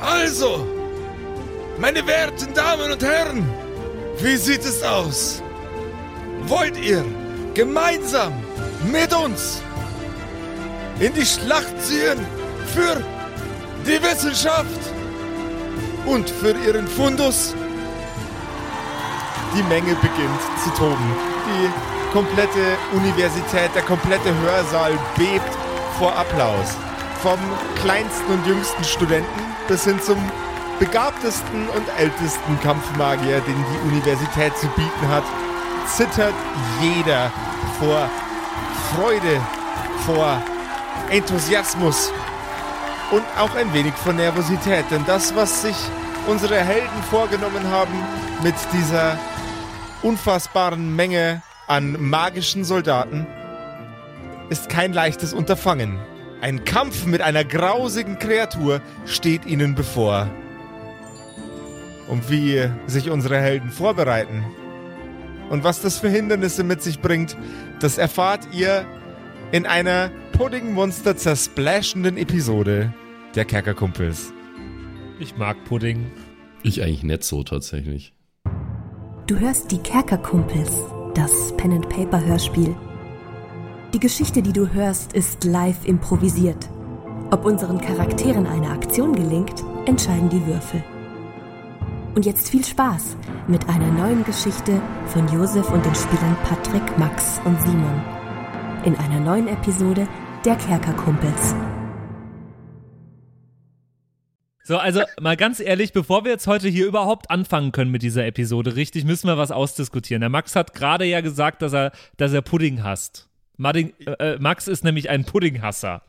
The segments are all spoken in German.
Also, meine werten Damen und Herren, wie sieht es aus? Wollt ihr gemeinsam mit uns in die Schlacht ziehen für die Wissenschaft und für ihren Fundus? Die Menge beginnt zu toben. Die komplette Universität, der komplette Hörsaal bebt vor Applaus. Vom kleinsten und jüngsten Studenten bis hin zum begabtesten und ältesten Kampfmagier, den die Universität zu bieten hat, zittert jeder vor Freude, vor Enthusiasmus und auch ein wenig vor Nervosität. Denn das, was sich unsere Helden vorgenommen haben mit dieser unfassbaren Menge an magischen Soldaten, ist kein leichtes Unterfangen. Ein Kampf mit einer grausigen Kreatur steht ihnen bevor. Und wie sich unsere Helden vorbereiten und was das für Hindernisse mit sich bringt, das erfahrt ihr in einer Puddingmonster zersplashenden Episode der Kerkerkumpels. Ich mag Pudding. Ich eigentlich nicht so tatsächlich. Du hörst die Kerkerkumpels, das Pen and Paper Hörspiel. Die Geschichte, die du hörst, ist live improvisiert. Ob unseren Charakteren eine Aktion gelingt, entscheiden die Würfel. Und jetzt viel Spaß mit einer neuen Geschichte von Josef und den Spielern Patrick, Max und Simon. In einer neuen Episode der Kerkerkumpels. So, also mal ganz ehrlich, bevor wir jetzt heute hier überhaupt anfangen können mit dieser Episode, richtig, müssen wir was ausdiskutieren. Der Max hat gerade ja gesagt, dass er, dass er Pudding hasst. Martin, äh, Max ist nämlich ein Puddinghasser.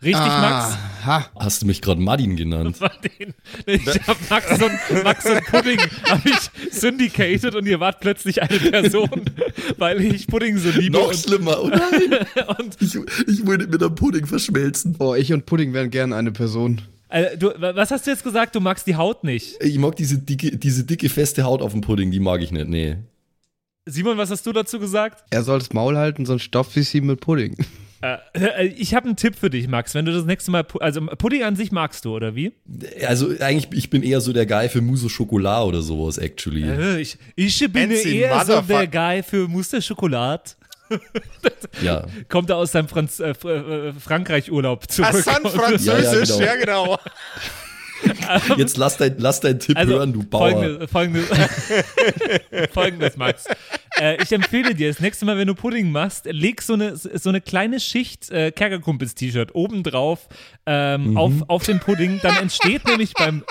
Richtig, Max? Ha. Hast du mich gerade Martin genannt? Martin. Ich habe Max und, Max und Pudding habe ich syndicated und ihr wart plötzlich eine Person, weil ich Pudding so liebe. Noch schlimmer, oder? und ich, ich würde mit einem Pudding verschmelzen. Oh, ich und Pudding wären gern eine Person. Also, du, was hast du jetzt gesagt? Du magst die Haut nicht? Ich mag diese dicke, diese dicke, feste Haut auf dem Pudding, die mag ich nicht, nee. Simon, was hast du dazu gesagt? Er soll das Maul halten, sonst stopft wie sie mit Pudding. Äh, ich habe einen Tipp für dich, Max. Wenn du das nächste Mal, also Pudding an sich magst du, oder wie? Also eigentlich, ich bin eher so der Guy für Mousse au Chocolat oder sowas, actually. Äh, ich, ich bin Fancy eher so der Guy für Mousse au Chocolat. ja. Kommt er aus seinem Franz äh, äh Frankreich-Urlaub zurück. Ah, San Französisch, ja, genau. Ja, genau. Jetzt lass dein, lass dein Tipp also, hören, du Bauer. Folgendes, folgendes, folgendes Max. Äh, ich empfehle dir, das nächste Mal, wenn du Pudding machst, leg so eine, so eine kleine Schicht äh, Kerkerkumpels-T-Shirt obendrauf ähm, mhm. auf, auf den Pudding. Dann entsteht nämlich beim.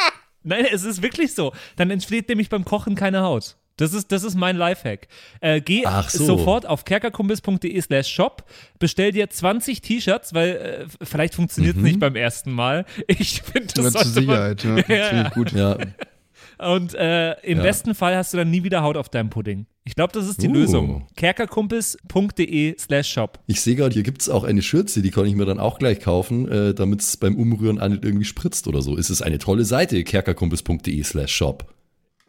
Nein, es ist wirklich so. Dann entsteht nämlich beim Kochen keine Haut. Das ist, das ist mein Lifehack. Äh, geh so. sofort auf kerkerkumpels.de slash shop, bestell dir 20 T-Shirts, weil äh, vielleicht funktioniert es mhm. nicht beim ersten Mal. Ich finde das zur Sicherheit, man, ja. ja. Gut. Ja. Und äh, im ja. besten Fall hast du dann nie wieder Haut auf deinem Pudding. Ich glaube, das ist die uh. Lösung. kerkerkumpels.de slash shop. Ich sehe gerade, hier gibt es auch eine Schürze, die kann ich mir dann auch gleich kaufen, äh, damit es beim Umrühren auch nicht irgendwie spritzt oder so. Es ist eine tolle Seite, kerkerkumpels.de slash shop.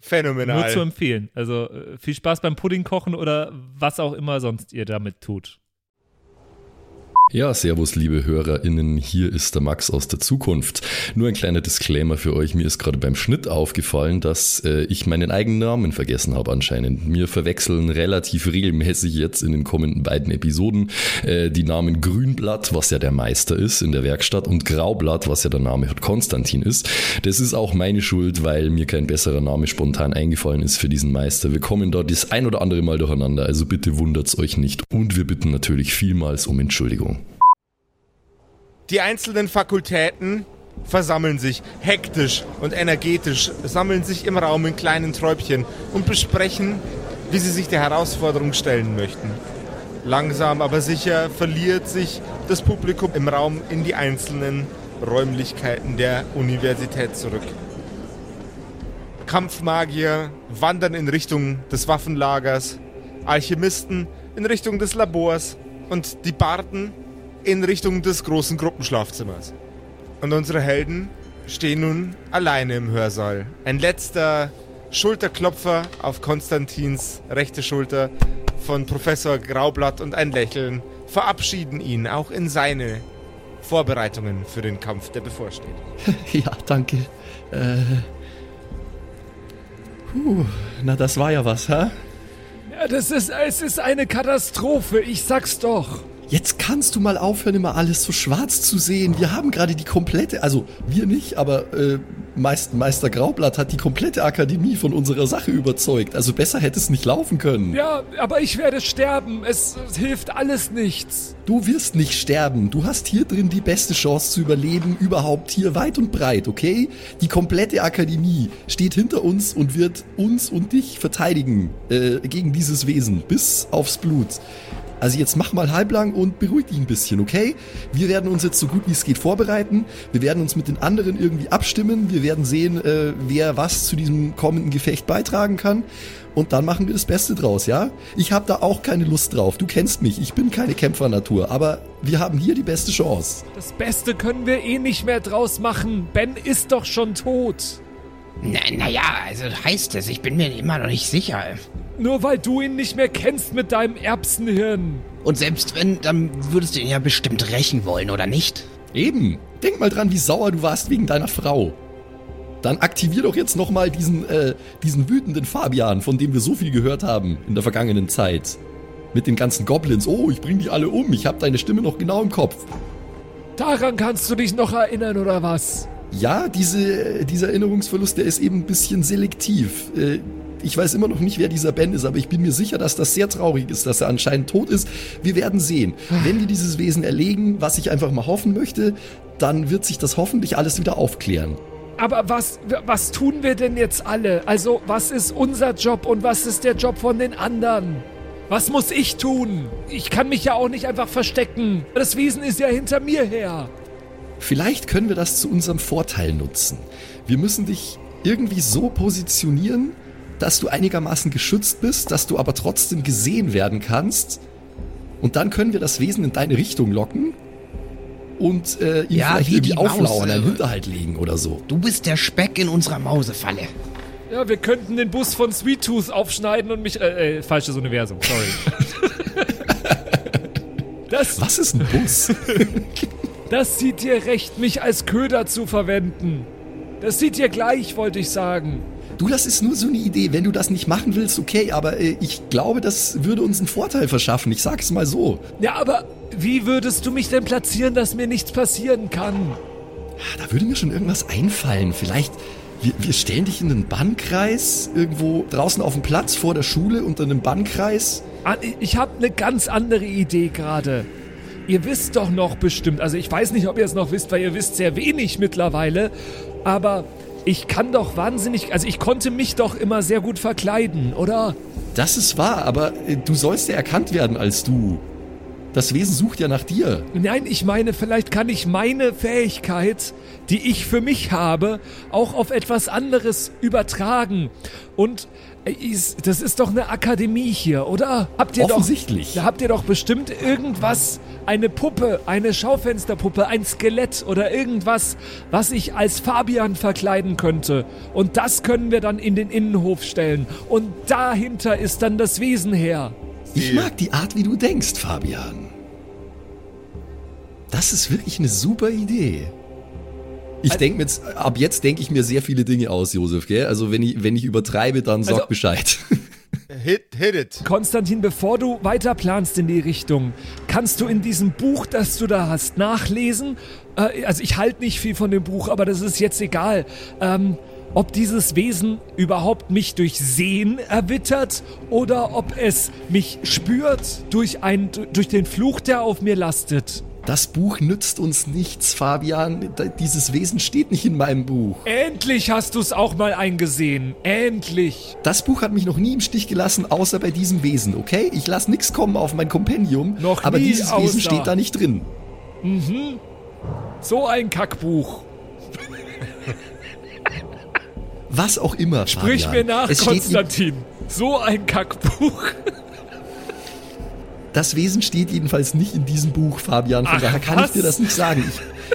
Phänomenal. Nur zu empfehlen. Also äh, viel Spaß beim Pudding kochen oder was auch immer sonst ihr damit tut. Ja, servus, liebe HörerInnen. Hier ist der Max aus der Zukunft. Nur ein kleiner Disclaimer für euch. Mir ist gerade beim Schnitt aufgefallen, dass äh, ich meinen eigenen Namen vergessen habe anscheinend. Mir verwechseln relativ regelmäßig jetzt in den kommenden beiden Episoden äh, die Namen Grünblatt, was ja der Meister ist in der Werkstatt, und Graublatt, was ja der Name Konstantin ist. Das ist auch meine Schuld, weil mir kein besserer Name spontan eingefallen ist für diesen Meister. Wir kommen dort das ein oder andere Mal durcheinander, also bitte wundert's euch nicht. Und wir bitten natürlich vielmals um Entschuldigung. Die einzelnen Fakultäten versammeln sich hektisch und energetisch, sammeln sich im Raum in kleinen Träubchen und besprechen, wie sie sich der Herausforderung stellen möchten. Langsam aber sicher verliert sich das Publikum im Raum in die einzelnen Räumlichkeiten der Universität zurück. Kampfmagier wandern in Richtung des Waffenlagers, Alchemisten in Richtung des Labors und die Barden in Richtung des großen Gruppenschlafzimmers. Und unsere Helden stehen nun alleine im Hörsaal. Ein letzter Schulterklopfer auf Konstantins rechte Schulter von Professor Graublatt und ein Lächeln verabschieden ihn auch in seine Vorbereitungen für den Kampf, der bevorsteht. ja, danke. Äh. Puh, na, das war ja was, hä? Ja, das ist, es ist eine Katastrophe, ich sag's doch. Jetzt kannst du mal aufhören, immer alles so schwarz zu sehen. Wir haben gerade die komplette, also wir nicht, aber äh, Meister, Meister Graublatt hat die komplette Akademie von unserer Sache überzeugt. Also besser hätte es nicht laufen können. Ja, aber ich werde sterben. Es, es hilft alles nichts. Du wirst nicht sterben. Du hast hier drin die beste Chance zu überleben, überhaupt hier weit und breit, okay? Die komplette Akademie steht hinter uns und wird uns und dich verteidigen äh, gegen dieses Wesen bis aufs Blut. Also jetzt mach mal halblang und beruhig dich ein bisschen, okay? Wir werden uns jetzt so gut wie es geht vorbereiten. Wir werden uns mit den anderen irgendwie abstimmen. Wir werden sehen, äh, wer was zu diesem kommenden Gefecht beitragen kann. Und dann machen wir das Beste draus, ja? Ich habe da auch keine Lust drauf. Du kennst mich. Ich bin keine Kämpfernatur. Aber wir haben hier die beste Chance. Das Beste können wir eh nicht mehr draus machen. Ben ist doch schon tot. Naja, na also heißt es. Ich bin mir immer noch nicht sicher. Nur weil du ihn nicht mehr kennst mit deinem Erbsenhirn. Und selbst wenn, dann würdest du ihn ja bestimmt rächen wollen, oder nicht? Eben. Denk mal dran, wie sauer du warst wegen deiner Frau. Dann aktivier doch jetzt nochmal diesen, äh, diesen wütenden Fabian, von dem wir so viel gehört haben in der vergangenen Zeit. Mit den ganzen Goblins. Oh, ich bring die alle um. Ich hab deine Stimme noch genau im Kopf. Daran kannst du dich noch erinnern, oder was? Ja, diese, dieser Erinnerungsverlust, der ist eben ein bisschen selektiv. Äh, ich weiß immer noch nicht, wer dieser Ben ist, aber ich bin mir sicher, dass das sehr traurig ist, dass er anscheinend tot ist. Wir werden sehen. Wenn wir dieses Wesen erlegen, was ich einfach mal hoffen möchte, dann wird sich das hoffentlich alles wieder aufklären. Aber was, was tun wir denn jetzt alle? Also, was ist unser Job und was ist der Job von den anderen? Was muss ich tun? Ich kann mich ja auch nicht einfach verstecken. Das Wesen ist ja hinter mir her. Vielleicht können wir das zu unserem Vorteil nutzen. Wir müssen dich irgendwie so positionieren, dass du einigermaßen geschützt bist, dass du aber trotzdem gesehen werden kannst. Und dann können wir das Wesen in deine Richtung locken und äh, ihn ja, vielleicht irgendwie auflauern, einen Hinterhalt legen oder so. Du bist der Speck in unserer Mausefalle. Ja, wir könnten den Bus von Sweet Tooth aufschneiden und mich. Äh, äh falsches Universum, sorry. das, Was ist ein Bus? das sieht dir recht, mich als Köder zu verwenden. Das sieht dir gleich, wollte ich sagen. Du, das ist nur so eine Idee. Wenn du das nicht machen willst, okay, aber äh, ich glaube, das würde uns einen Vorteil verschaffen. Ich sag's mal so. Ja, aber wie würdest du mich denn platzieren, dass mir nichts passieren kann? Da würde mir schon irgendwas einfallen. Vielleicht, wir, wir stellen dich in einen Bannkreis, irgendwo draußen auf dem Platz vor der Schule unter einem Bannkreis. Ah, ich habe eine ganz andere Idee gerade. Ihr wisst doch noch bestimmt, also ich weiß nicht, ob ihr es noch wisst, weil ihr wisst sehr wenig mittlerweile, aber ich kann doch wahnsinnig, also ich konnte mich doch immer sehr gut verkleiden, oder? Das ist wahr, aber äh, du sollst ja erkannt werden als du. Das Wesen sucht ja nach dir. Nein, ich meine, vielleicht kann ich meine Fähigkeit, die ich für mich habe, auch auf etwas anderes übertragen. Und das ist doch eine Akademie hier, oder? Habt ihr Offensichtlich. Doch, habt ihr doch bestimmt irgendwas, eine Puppe, eine Schaufensterpuppe, ein Skelett oder irgendwas, was ich als Fabian verkleiden könnte. Und das können wir dann in den Innenhof stellen. Und dahinter ist dann das Wesen her. Ich mag die Art, wie du denkst, Fabian. Das ist wirklich eine super Idee. Ich denke mir jetzt, ab jetzt denke ich mir sehr viele Dinge aus, Josef, gell? Also wenn ich, wenn ich übertreibe, dann sag also, Bescheid. Hit, hit it. Konstantin, bevor du weiter planst in die Richtung, kannst du in diesem Buch, das du da hast, nachlesen? Äh, also ich halte nicht viel von dem Buch, aber das ist jetzt egal. Ähm, ob dieses Wesen überhaupt mich durch Sehen erwittert oder ob es mich spürt durch, ein, durch den Fluch, der auf mir lastet. Das Buch nützt uns nichts, Fabian. Dieses Wesen steht nicht in meinem Buch. Endlich hast du es auch mal eingesehen. Endlich. Das Buch hat mich noch nie im Stich gelassen, außer bei diesem Wesen, okay? Ich lasse nichts kommen auf mein Kompendium. Noch aber dieses außer. Wesen steht da nicht drin. Mhm. So ein Kackbuch. Was auch immer. Sprich Fabian. mir nach, es Konstantin. So ein Kackbuch. Das Wesen steht jedenfalls nicht in diesem Buch, Fabian. Von Ach, daher kann was? ich dir das nicht sagen.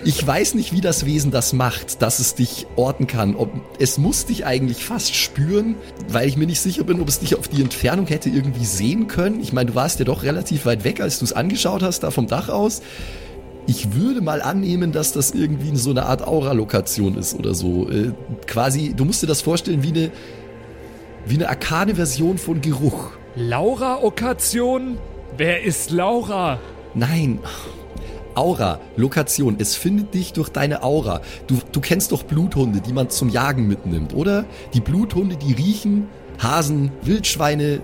Ich, ich weiß nicht, wie das Wesen das macht, dass es dich orten kann. Ob, es muss dich eigentlich fast spüren, weil ich mir nicht sicher bin, ob es dich auf die Entfernung hätte irgendwie sehen können. Ich meine, du warst ja doch relativ weit weg, als du es angeschaut hast, da vom Dach aus. Ich würde mal annehmen, dass das irgendwie so eine Art Aura-Lokation ist oder so. Äh, quasi, du musst dir das vorstellen wie eine, wie eine arkane Version von Geruch. Laura-Okation? Wer ist Laura? Nein. Aura, Lokation. Es findet dich durch deine Aura. Du, du kennst doch Bluthunde, die man zum Jagen mitnimmt, oder? Die Bluthunde, die riechen Hasen, Wildschweine,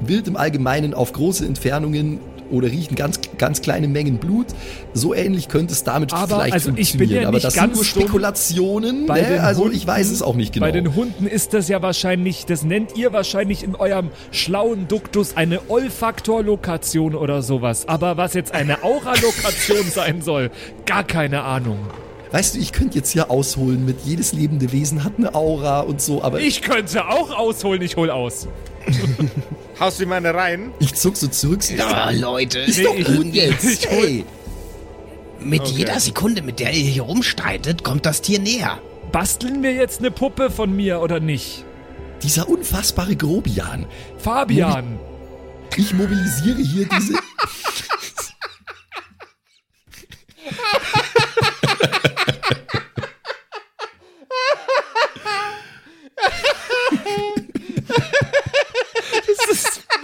Wild im Allgemeinen auf große Entfernungen oder riechen ganz, ganz kleine Mengen Blut. So ähnlich könnte es damit Aber, vielleicht also ich bin funktionieren. ja Aber das sind ganz nur. Spekulationen. Ne? Also Hunden- ich weiß es auch nicht genau. Bei den Hunden ist das ja wahrscheinlich, das nennt ihr wahrscheinlich in eurem schlauen Duktus eine Olfaktorlokation oder sowas. Aber was jetzt eine Auralokation sein soll, gar keine Ahnung. weißt du, ich könnte jetzt hier ausholen mit jedes lebende Wesen hat eine Aura und so, aber ich, Ich könnte auch ausholen, ich hol aus. Haust du meine rein? ich zuck so zurück. so, Ja, Leute. Ist Nee, doch ich- gut jetzt. ich Hey. Mit Okay. jeder Sekunde, mit der ihr hier rumstreitet, kommt das Tier näher. Basteln wir jetzt eine Puppe von mir oder nicht? Dieser unfassbare Grobian. Fabian, Ich mobilisiere hier diese.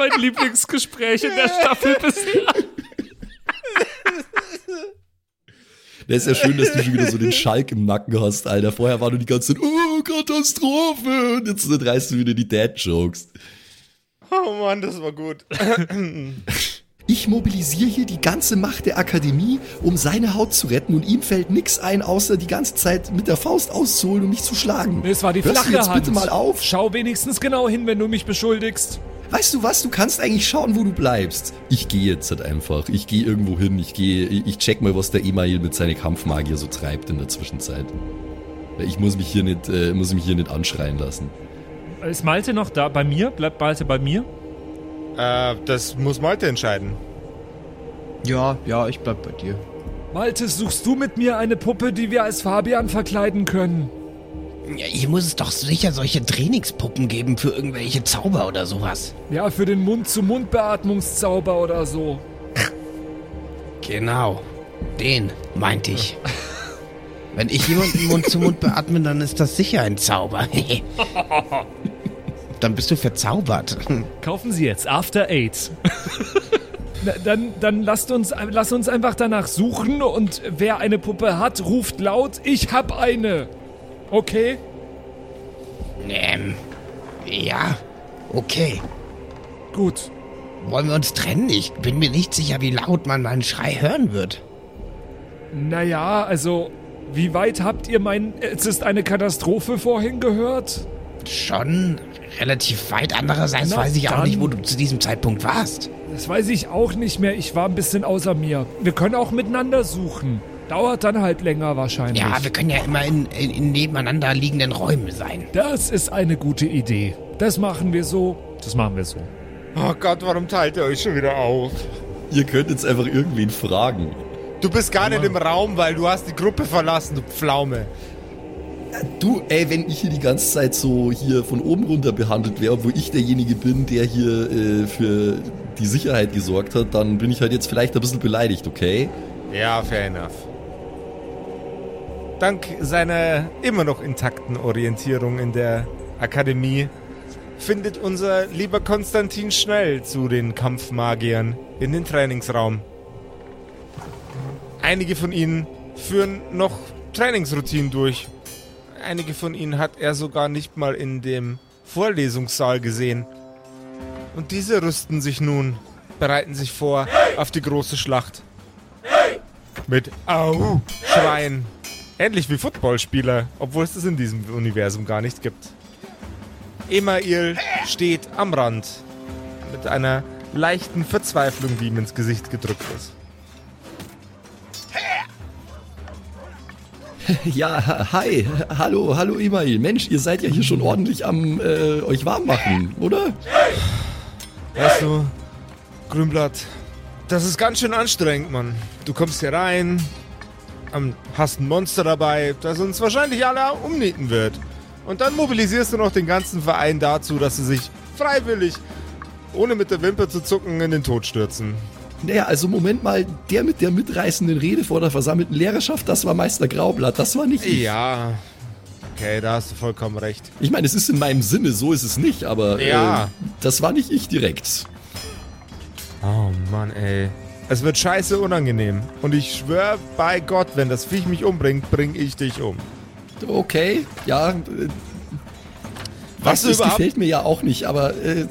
mein Lieblingsgespräch in der Staffel bisher. Das ist ja schön, dass du schon wieder so den Schalk im Nacken hast, Alter. Vorher war du die ganze Zeit, oh, Katastrophe. Und jetzt reißt du wieder die Dad-Jokes. Oh Mann, das war gut. Ich mobilisiere hier die ganze Macht der Akademie, um seine Haut zu retten und ihm fällt nix ein, außer die ganze Zeit mit der Faust auszuholen und mich zu schlagen. Es war die Hörst flache du jetzt Hand. bitte mal auf? Schau wenigstens genau hin, wenn du mich beschuldigst. Weißt du was, du kannst eigentlich schauen, wo du bleibst. Ich gehe jetzt halt einfach. Ich gehe irgendwo hin. Ich gehe, ich check mal, was der Email mit seinen Kampfmagier so treibt in der Zwischenzeit. Ich muss mich hier nicht, äh, muss mich hier nicht anschreien lassen. Ist Malte noch da bei mir? Bleibt Malte bei mir? äh, das muss Malte entscheiden. Ja, ja, ich bleib bei dir. Malte, suchst du mit mir eine Puppe, die wir als Fabian verkleiden können? Ja, hier muss es doch sicher solche Trainingspuppen geben für irgendwelche Zauber oder sowas. Ja, für den Mund-zu-Mund-Beatmungszauber oder so. Genau. Den meinte ich. Wenn ich jemanden Mund zu Mund beatme, dann ist das sicher ein Zauber. dann bist du verzaubert. Kaufen Sie jetzt After Eight. Dann, dann lasst uns, lasst uns einfach danach suchen und wer eine Puppe hat, ruft laut, ich hab eine. Okay? ähm, ja, okay. Gut. Wollen wir uns trennen? Ich bin mir nicht sicher, wie laut man meinen Schrei hören wird. Naja, also, wie weit habt ihr mein Es ist eine Katastrophe vorhin gehört? Schon relativ weit. Andererseits Na, weiß ich auch nicht, wo du zu diesem Zeitpunkt warst. Das weiß ich auch nicht mehr. Ich war ein bisschen außer mir. Wir können auch miteinander suchen. Dauert dann halt länger wahrscheinlich. Ja, wir können ja immer in, in, in nebeneinander liegenden Räumen sein. das ist eine gute Idee. Das machen wir so. Das machen wir so. Oh Gott, warum teilt ihr euch schon wieder auf? Ihr könnt jetzt einfach irgendwen fragen. Du bist gar nicht im Raum, weil du hast die Gruppe verlassen, du Pflaume. Du, ey, wenn ich hier die ganze Zeit so hier von oben runter behandelt wäre, obwohl ich derjenige bin, der hier äh, für die Sicherheit gesorgt hat, dann bin ich halt jetzt vielleicht ein bisschen beleidigt, okay? Ja, fair enough. Dank seiner immer noch intakten Orientierung in der Akademie findet unser lieber Konstantin schnell zu den Kampfmagiern in den Trainingsraum. Einige von ihnen führen noch Trainingsroutinen durch. Einige von ihnen hat er sogar nicht mal in dem Vorlesungssaal gesehen. Und diese rüsten sich nun, bereiten sich vor auf die große Schlacht. Mit Au schreien. Ähnlich wie Footballspieler, obwohl es das in diesem Universum gar nicht gibt. Email steht am Rand mit einer leichten Verzweiflung, die ihm ins Gesicht gedrückt ist. Ja, hi, hallo, hallo Email. Mensch, ihr seid ja hier schon ordentlich am äh, euch warm machen, oder? Weißt du, Grünblatt, das ist ganz schön anstrengend, Mann. Du kommst hier rein, ähm, hast ein Monster dabei, das uns wahrscheinlich alle umnieten wird. Und dann mobilisierst du noch den ganzen Verein dazu, dass sie sich freiwillig, ohne mit der Wimper zu zucken, in den Tod stürzen. Naja, also Moment mal, der mit der mitreißenden Rede vor der versammelten Lehrerschaft, das war Meister Graublatt, das war nicht ich. Ja. Okay, da hast du vollkommen recht. Ich meine, es ist in meinem Sinne, so ist es nicht, aber Ja. äh, das war nicht ich direkt. Oh Mann, ey. Es wird scheiße unangenehm. Und ich schwöre bei Gott, wenn das Viech mich umbringt, bring ich dich um. Okay, ja. Äh, Was das überhaupt- gefällt mir ja auch nicht, aber äh,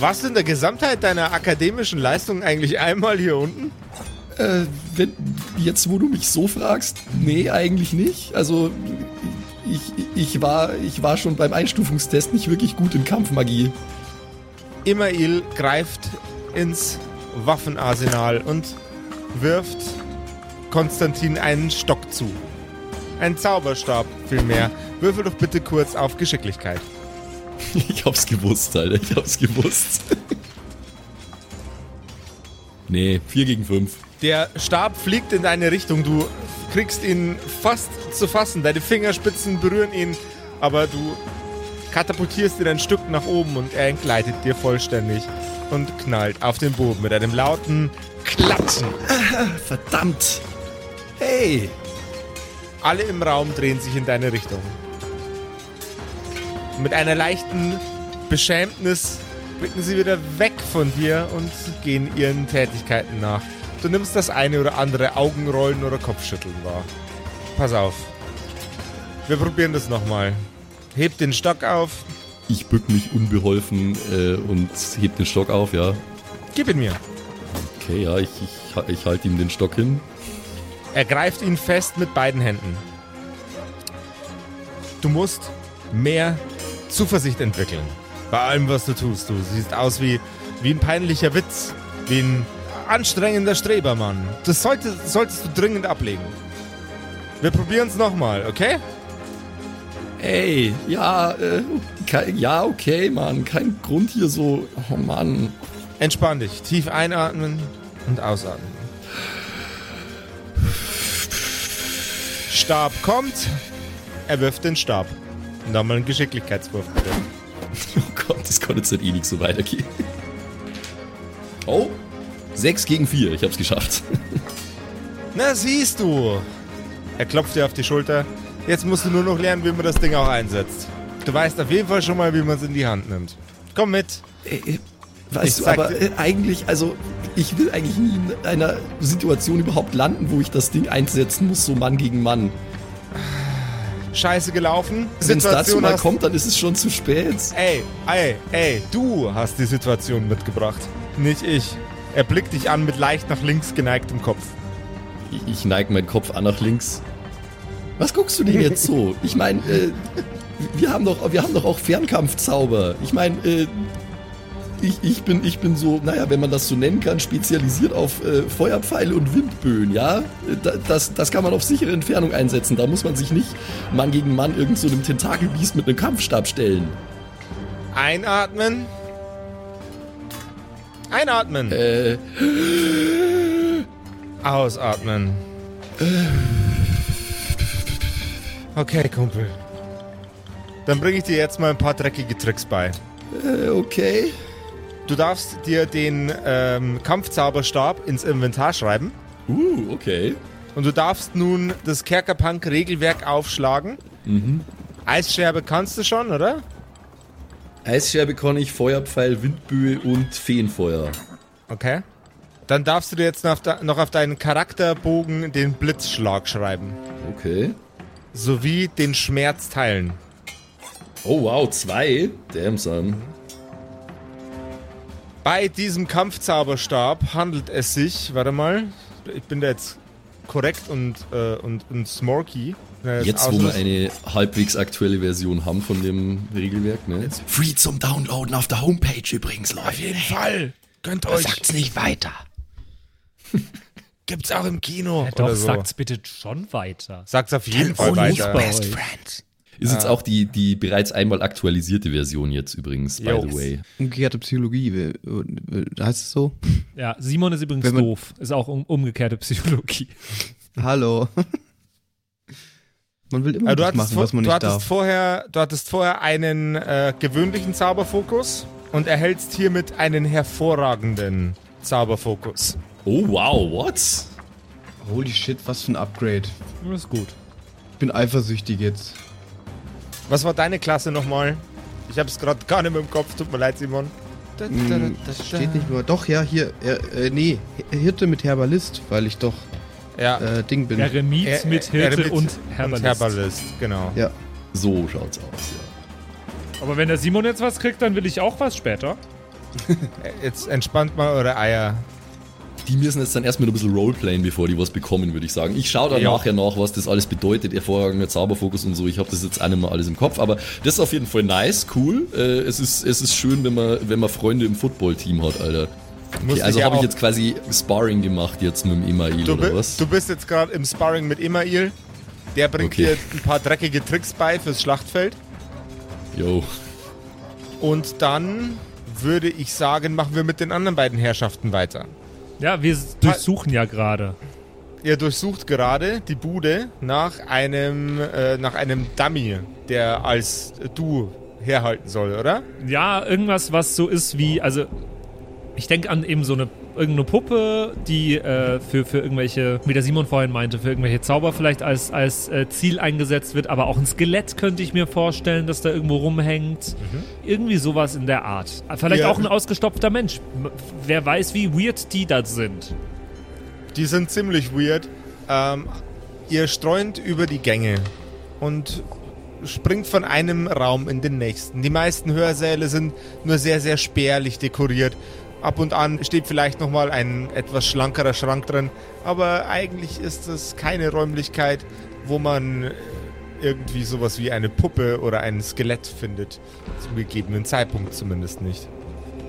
Warst du in der Gesamtheit deiner akademischen Leistung eigentlich einmal hier unten? äh, wenn, jetzt wo du mich so fragst, nee, eigentlich nicht. Also ich, ich, war, ich war schon beim Einstufungstest nicht wirklich gut in Kampfmagie. Immail greift ins Waffenarsenal und wirft Konstantin einen Stock zu. Ein Zauberstab vielmehr. Würfel doch bitte kurz auf Geschicklichkeit. Ich hab's gewusst, Alter. Ich hab's gewusst. nee, 4 gegen 5. Der Stab fliegt in deine Richtung. Du kriegst ihn fast zu fassen. Deine Fingerspitzen berühren ihn, aber du katapultierst ihn ein Stück nach oben und er entgleitet dir vollständig und knallt auf den Boden mit einem lauten Klatschen. Verdammt! Hey! Alle im Raum drehen sich in deine Richtung. Mit einer leichten Beschämtnis blicken sie wieder weg von dir und gehen ihren Tätigkeiten nach. Du nimmst das eine oder andere Augenrollen oder Kopfschütteln wahr. Pass auf. Wir probieren das nochmal. Heb den Stock auf. Ich bück mich unbeholfen äh, und heb den Stock auf, ja. Gib ihn mir. Okay, ja, ich, ich, ich halte ihm den Stock hin. Er greift ihn fest mit beiden Händen. Du musst mehr Zuversicht entwickeln. Bei allem, was du tust. Du siehst aus wie, wie ein peinlicher Witz. Wie ein anstrengender Strebermann. Das sollte, solltest du dringend ablegen. Wir probieren es nochmal, okay? Ey, ja, äh, ja, okay, Mann. Kein Grund hier so. Oh Mann. Entspann dich. Tief einatmen und ausatmen. Stab kommt. Er wirft den Stab. Nochmal einen Geschicklichkeitswurf bitte. Oh Gott, das kann jetzt eh nicht so weitergehen. Oh, 6 gegen 4. Ich hab's geschafft. Na, siehst du. Er klopft dir auf die Schulter. Jetzt musst du nur noch lernen, wie man das Ding auch einsetzt. Du weißt auf jeden Fall schon mal, wie man es in die Hand nimmt. Komm mit. Äh, äh, Weißt Ich du, aber dir- äh, eigentlich, also ich will eigentlich nie in einer Situation überhaupt landen, wo ich das Ding einsetzen muss, so Mann gegen Mann. Scheiße gelaufen. Wenn es dazu mal hast- kommt, dann ist es schon zu spät. Ey, ey, ey, du hast die Situation mitgebracht. Nicht ich. Er blickt dich an mit leicht nach links geneigtem Kopf. Ich, ich neige meinen Kopf an nach links. Was guckst du denn jetzt so? Ich meine, äh, wir haben doch, wir haben doch auch Fernkampfzauber. Ich meine, äh, ich, ich, bin, ich bin so, naja, wenn man das so nennen kann, spezialisiert auf äh, Feuerpfeile und Windböen, ja? Äh, Da, das, das kann man auf sichere Entfernung einsetzen. Da muss man sich nicht Mann gegen Mann irgend so einem Tentakelbiest mit einem Kampfstab stellen. Einatmen. Einatmen. Äh, Ausatmen. Okay, Kumpel. Dann bringe ich dir jetzt mal ein paar dreckige Tricks bei. äh, okay. Du darfst dir den ähm, Kampfzauberstab ins Inventar schreiben. Uh, okay. Und du darfst nun das Kerkerpunk-Regelwerk aufschlagen. Eisscherbe kannst du schon, oder? Eisscherbe kann ich, Feuerpfeil, Windböe und Feenfeuer. Okay. Dann darfst du dir jetzt noch auf deinen Charakterbogen den Blitzschlag schreiben. Okay. Sowie den Schmerz teilen. Oh wow, zwei? Damn, son. Bei diesem Kampfzauberstab handelt es sich, warte mal, ich bin da jetzt korrekt und, äh, und, und smorky. Äh, Jetzt, wo wir eine halbwegs aktuelle Version haben von dem Regelwerk, ne? Free zum Downloaden auf der Homepage übrigens, Leute. Auf jeden Fall. Könnt euch. Sagt's nicht weiter. Gibt's auch im Kino. Ja, doch, oder so. sagt's bitte schon weiter. Sagt's auf jeden Fall weiter. Best friends. Ist jetzt auch die, die bereits einmal aktualisierte Version jetzt übrigens, by Jo. the way. Umgekehrte Psychologie, heißt es so? Ja, Simon ist übrigens doof. Ist auch um, umgekehrte Psychologie. Hallo. Man will immer du, das hattest machen, vor- was man du, nicht hattest darf. vorher, du hattest vorher einen äh, gewöhnlichen Zauberfokus und erhältst hiermit einen hervorragenden Zauberfokus. Oh, wow, what? Holy shit, was für ein Upgrade. Das ist gut. Ich bin eifersüchtig jetzt. Was war deine Klasse nochmal? Ich habe es gerade gar nicht mehr im Kopf. Tut mir leid, Simon. Hm, das steht nicht nur. Doch, ja, hier. Äh, äh, nee, Hirte mit Herbalist, weil ich doch Ja. äh, Ding bin. Eremit Er- mit Hirte Eremit und Herbalist. Herbalist, genau. Ja. So schaut's aus, ja. Aber wenn der Simon jetzt was kriegt, dann will ich auch was später. Jetzt entspannt mal eure Eier. Die müssen jetzt dann erstmal ein bisschen Roleplayen, bevor die was bekommen, würde ich sagen. Ich schaue dann Ja. nachher nach, was das alles bedeutet, hervorragender Zauberfokus und so. Ich habe das jetzt auch nicht mehr alles im Kopf, aber das ist auf jeden Fall nice, cool. Äh, es, ist, es ist schön, wenn man, wenn man Freunde im Footballteam hat, Alter. Okay, also habe ich jetzt quasi Sparring gemacht jetzt mit dem Email Du, oder was? du bist jetzt gerade im Sparring mit Imail. Der bringt Okay. dir ein paar dreckige Tricks bei fürs Schlachtfeld. Yo. Und dann würde ich sagen, machen wir mit den anderen beiden Herrschaften weiter. Ja, wir durchsuchen ja gerade. Ihr durchsucht gerade die Bude nach einem, äh, nach einem Dummy, der als du herhalten soll, oder? Ja, irgendwas, was so ist wie, also ich denke an eben so eine irgendeine Puppe, die äh, für, für irgendwelche, wie der Simon vorhin meinte, für irgendwelche Zauber vielleicht als, als äh, Ziel eingesetzt wird, aber auch ein Skelett könnte ich mir vorstellen, das da irgendwo rumhängt. Irgendwie sowas in der Art. Vielleicht Ja. auch ein ausgestopfter Mensch. Wer weiß, wie weird die da sind. Die sind ziemlich weird. Ähm, ihr streunt über die Gänge und springt von einem Raum in den nächsten. Die meisten Hörsäle sind nur sehr, sehr spärlich dekoriert. Ab und an steht vielleicht nochmal ein etwas schlankerer Schrank drin, aber eigentlich ist es keine Räumlichkeit, wo man irgendwie sowas wie eine Puppe oder ein Skelett findet. Zum gegebenen Zeitpunkt zumindest nicht.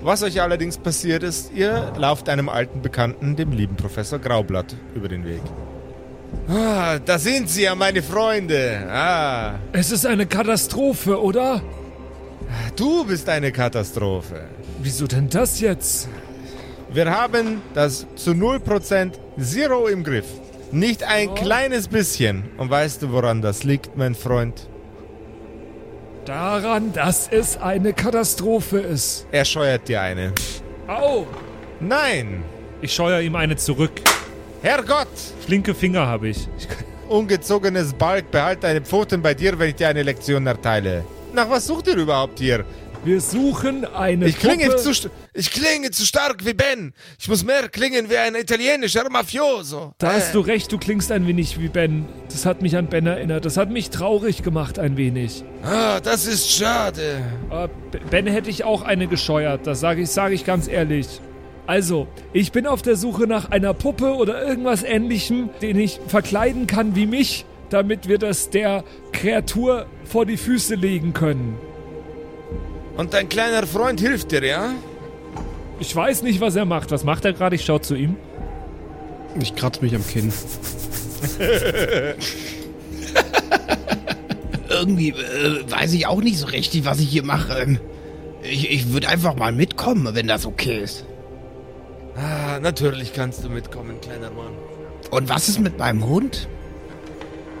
Was euch allerdings passiert ist, ihr lauft einem alten Bekannten, dem lieben Professor Graublatt, über den Weg. Ah, da sind sie ja, meine Freunde. Ah, Es ist eine Katastrophe, oder? du bist eine Katastrophe. Wieso denn das jetzt? Wir haben das zu 0% Zero im Griff. Nicht ein kleines bisschen. Und weißt du, woran das liegt, mein Freund? Daran, dass es eine Katastrophe ist. Er scheuert dir eine. Au! Nein! Ich scheuere ihm eine zurück. Herrgott! Flinke Finger habe ich. Ungezogenes Balk, behalt deine Pfoten bei dir, wenn ich dir eine Lektion erteile. Nach was sucht ihr überhaupt hier? Wir suchen eine Ich klinge, Puppe. zu, ich klinge zu stark wie Ben. Ich muss mehr klingen wie ein italienischer Mafioso. Da Äh, hast du recht, du klingst ein wenig wie Ben. Das hat mich an Ben erinnert. Das hat mich traurig gemacht ein wenig. Ah, das ist schade. Aber B- Ben hätte ich auch eine gescheuert, das sage ich, sage ich ganz ehrlich. Also, ich bin auf der Suche nach einer Puppe oder irgendwas ähnlichem, den ich verkleiden kann wie mich, damit wir das der Kreatur vor die Füße legen können. Und dein kleiner Freund hilft dir, ja? Ich weiß nicht, was er macht. Was macht er gerade? Ich schau zu ihm. Ich kratze mich am Kinn. Irgendwie äh, weiß ich auch nicht so richtig, was ich hier mache. Ähm, Ich, ich würde einfach mal mitkommen, wenn das okay ist. Ah, natürlich kannst du mitkommen, kleiner Mann. Und was ist mit meinem Hund?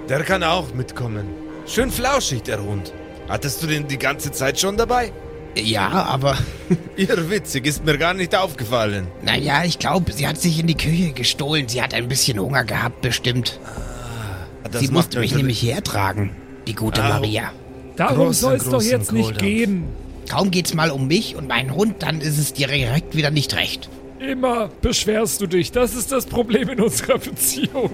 Der kann auch mitkommen. Schön flauschig, der Hund. Hattest du den die ganze Zeit schon dabei? Ja, aber Ihr witzig, ist mir gar nicht aufgefallen. naja, ich glaube, sie hat sich in die Küche gestohlen. Sie hat ein bisschen Hunger gehabt, bestimmt. Das sie musste mich nämlich hertragen, die gute Au. Maria. Darum soll es doch jetzt nicht gehen. Kaum geht's mal um mich und meinen Hund, dann ist es dir direkt wieder nicht recht. Immer beschwerst du dich. Das ist das Problem in unserer Beziehung.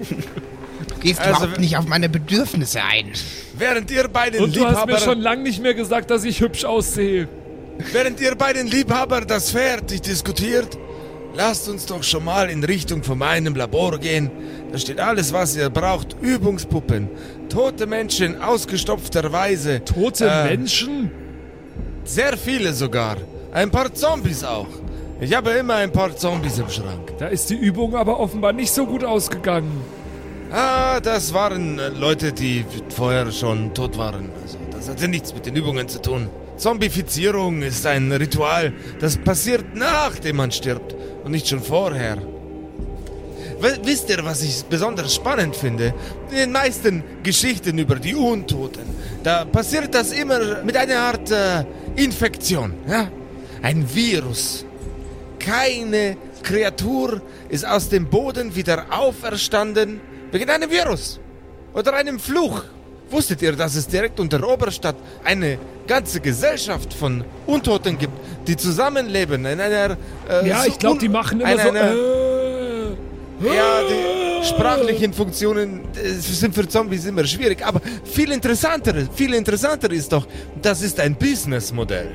Du gehst Also, überhaupt nicht auf meine Bedürfnisse ein. Während ihr beiden Und du hast mir schon lange nicht mehr gesagt, dass ich hübsch aussehe. Während ihr beiden Liebhaber das fertig diskutiert, lasst uns doch schon mal in Richtung von meinem Labor gehen. Da steht alles, was ihr braucht. Übungspuppen, tote Menschen ausgestopfterweise. Tote Äh, Menschen? Sehr viele sogar. Ein paar Zombies auch. Ich habe immer ein paar Zombies im Schrank. Da ist die Übung aber offenbar nicht so gut ausgegangen. Ah, das waren äh, Leute, die vorher schon tot waren. Also, das hatte nichts mit den Übungen zu tun. Zombifizierung ist ein Ritual, das passiert nachdem man stirbt und nicht schon vorher. Wisst ihr, was ich besonders spannend finde? In den meisten Geschichten über die Untoten, da passiert das immer mit einer Art äh, Infektion, ja? Ein Virus. Keine Kreatur ist aus dem Boden wieder auferstanden wegen einem Virus oder einem Fluch. Wusstet ihr, dass es direkt unter Oberstadt eine ganze Gesellschaft von Untoten gibt, die zusammenleben in einer... Äh, Ja, ich glaube, die machen immer so. einer- Äh, ja, die sprachlichen Funktionen äh, sind für Zombies immer schwierig, aber viel interessanter, viel interessanter ist doch, das ist ein Businessmodell.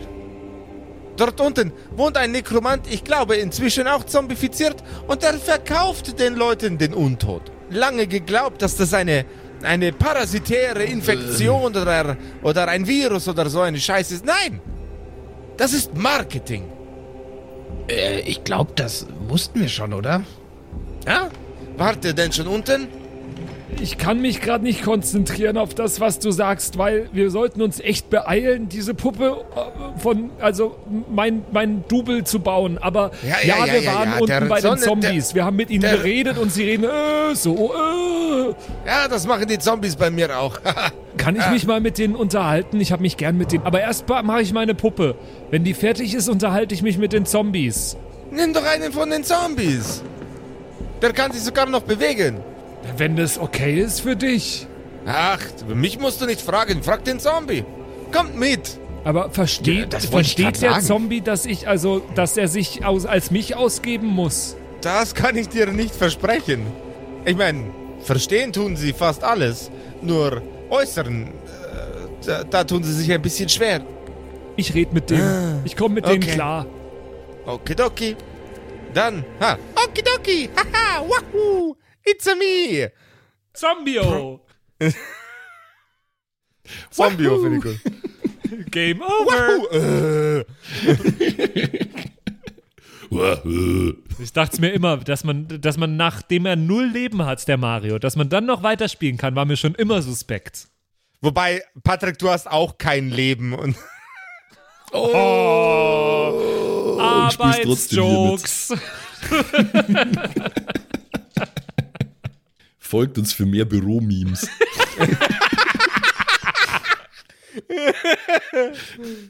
Dort unten wohnt ein Nekromant, ich glaube inzwischen auch zombifiziert, und er verkauft den Leuten den Untod. Lange geglaubt, dass das eine, eine parasitäre Infektion oder, oder ein Virus oder so eine Scheiße ist. Nein! Das ist Marketing. Äh, ich glaube, das wussten wir schon, oder? Ja? Wart ihr denn schon unten? Ich kann mich gerade nicht konzentrieren auf das, was du sagst, weil wir sollten uns echt beeilen, diese Puppe äh, von, also mein, mein Double zu bauen. Aber Ja, ja, ja, wir ja, waren unten der bei den Zombies. wir haben mit ihnen der- geredet und sie reden äh, so. Äh. Ja, das machen die Zombies bei mir auch. Kann ich Ah. mich mal mit denen unterhalten? Ich habe mich gern mit denen. Aber erst mache ich meine Puppe. Wenn die fertig ist, unterhalte ich mich mit den Zombies. Nimm doch einen von den Zombies. Der kann sich sogar noch bewegen. Wenn das okay ist für dich. Ach, mich musst du nicht fragen. Frag den Zombie. Kommt mit. Aber versteht, Ja, versteht der sagen. Zombie, dass ich also, dass er sich aus, als mich ausgeben muss? Das kann ich dir nicht versprechen. Ich meine, verstehen tun sie fast alles. Nur äußeren, äh, da, da tun sie sich ein bisschen schwer. Ich rede mit denen. ich komme mit denen okay. klar. Okidoki. Dann, ha. Okidoki. Haha, wahoo. It's a me. Zombio! Zombie, finde ich gut. Game over! Ich dachte mir immer, dass man, dass man nachdem er null Leben hat, der Mario, dass man dann noch weiterspielen kann, war mir schon immer suspekt. Wobei, Patrick, du hast auch kein Leben. Und hier mit. Arbeitsjokes. Folgt uns für mehr Büro-Memes.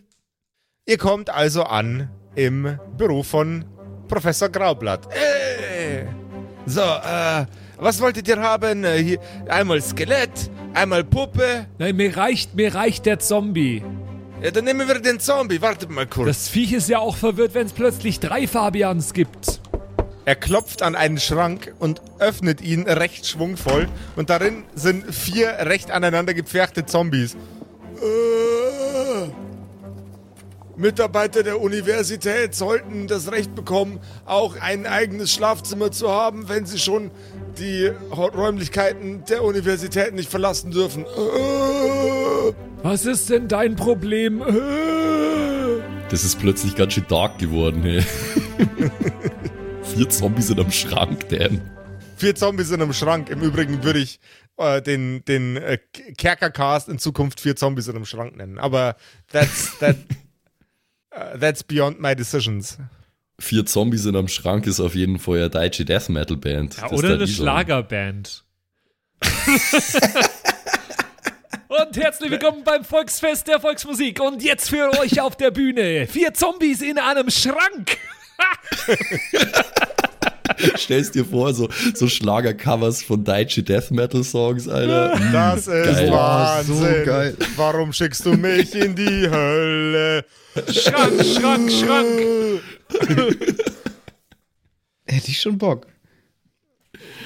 Ihr kommt also an im Büro von Professor Graublatt. Äh, so, äh, was wolltet ihr haben? Äh, hier, einmal Skelett, einmal Puppe. Nein, mir reicht, mir reicht der Zombie. Ja, dann nehmen wir den Zombie. Wartet mal kurz. Das Viech ist ja auch verwirrt, wenn es plötzlich drei Fabians gibt. Er klopft an einen Schrank und öffnet ihn recht schwungvoll. Und darin sind vier recht aneinander gepferchte Zombies. Äh, Mitarbeiter der Universität sollten das Recht bekommen, auch ein eigenes Schlafzimmer zu haben, wenn sie schon die Räumlichkeiten der Universität nicht verlassen dürfen. Äh, Was ist denn dein Problem? Äh. Das ist plötzlich ganz schön dark geworden, hey. Vier Zombies in einem Schrank, Dan. Vier Zombies in einem Schrank. Im Übrigen würde ich äh, den, den äh, Kerkercast in Zukunft vier Zombies in einem Schrank nennen. Aber that's, that, uh, that's beyond my decisions. Vier Zombies in einem Schrank ist auf jeden Fall eine deutsche Death Metal Band. Ja, oder eine. Schlagerband. Und herzlich willkommen beim Volksfest der Volksmusik. Und jetzt für euch auf der Bühne vier Zombies in einem Schrank. Stellst dir vor, so, so Schlagercovers von deutsche Death Metal Songs, Alter. Mm, Das ist geil. Wahnsinn. so geil. Warum schickst du mich in die Hölle? Schrank, Schrank, Schrank. Hätte ich schon Bock.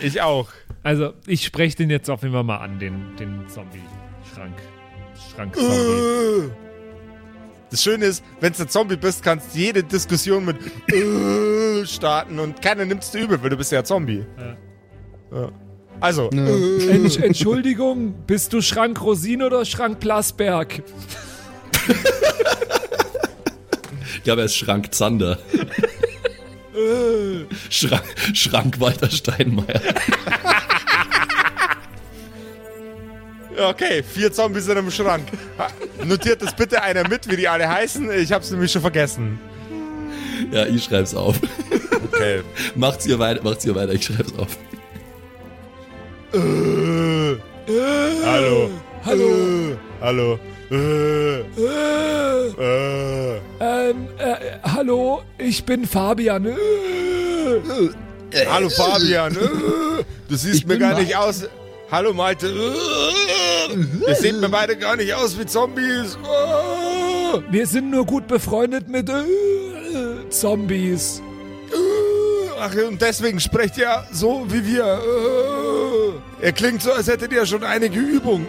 Ich auch. Also, ich spreche den jetzt auf jeden Fall mal an, den, den Zombie. Schrank. Schrank-Zombie. Das Schöne ist, wenn du ein Zombie bist, kannst du jede Diskussion mit äh, starten und keiner nimmt es dir übel, weil du bist ja ein Zombie. Ja. Also, äh, Entsch Entschuldigung, bist du Schrank Rosin oder Schrank Plasberg? Ich glaube, er ist Schrank Zander. Schrank, Schrank Walter Steinmeier. Okay, vier Zombies in einem Schrank. Notiert das bitte einer mit, wie die alle heißen. Ich hab's nämlich schon vergessen. Ja, ich schreib's auf. Okay. Macht's ihr weiter, macht's ihr weiter, ich schreib's auf. Äh, hallo. Hallo. Äh, hallo. Äh, äh. Ähm, äh, hallo, ich bin Fabian. Hallo Fabian. Du siehst Ich mir gar nicht aus. Hallo Malte. Ihr seht mir beide gar nicht aus wie Zombies. Äh, Wir sind nur gut befreundet mit äh, Zombies. äh. Ach, und deswegen sprecht ihr so wie wir. Äh. Ihr klingt so, als hättet ihr schon einige Übung.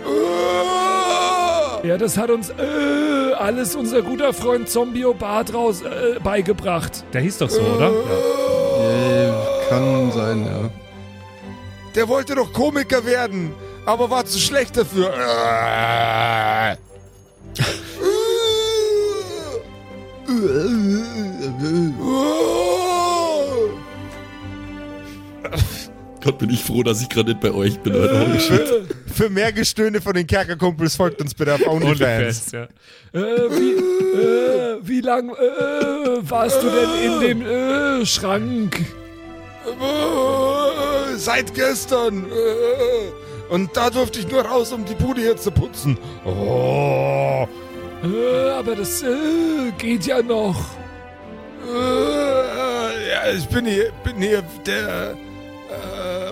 Äh. Ja, das hat uns äh, alles unser guter Freund Zombio Bartraus äh, beigebracht. Der hieß doch so, oder? Äh, kann sein, ja. Der wollte doch Komiker werden, aber war zu schlecht dafür. Äh. Gott, bin ich froh, dass ich gerade nicht bei euch bin, Leute. Holy shit. Für, für mehr Gestöhne von den Kerkerkumpels folgt uns bitte auf OnlyFans. ja. Äh, wie, äh, wie lang äh, warst du denn in dem äh, Schrank? Äh, Seit gestern. Und da durfte ich nur raus, um die Bude hier zu putzen. Oh. Äh, aber das äh, geht ja noch. Äh, Ja, ich bin hier, bin hier der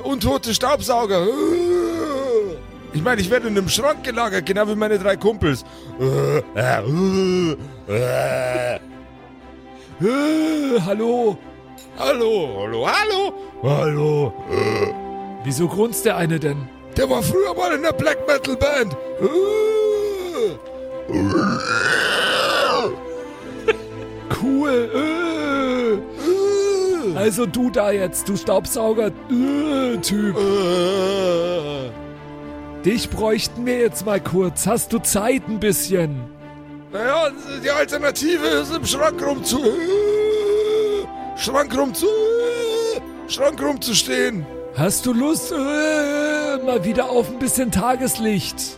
untote Staubsauger. Ich meine, ich werde in einem Schrank gelagert, genau wie meine drei Kumpels. Hallo? Hallo, hallo, hallo, hallo. Wieso grunzt der eine denn? Der war früher mal in der Black Metal Band. Cool. Also du da jetzt, du Staubsauger-Typ. Dich bräuchten wir jetzt mal kurz. Hast du Zeit ein bisschen? Naja, die Alternative ist im Schrank rum zu. Schrank rum zu. Schrank rum zu stehen. Hast du Lust, mal wieder auf ein bisschen Tageslicht?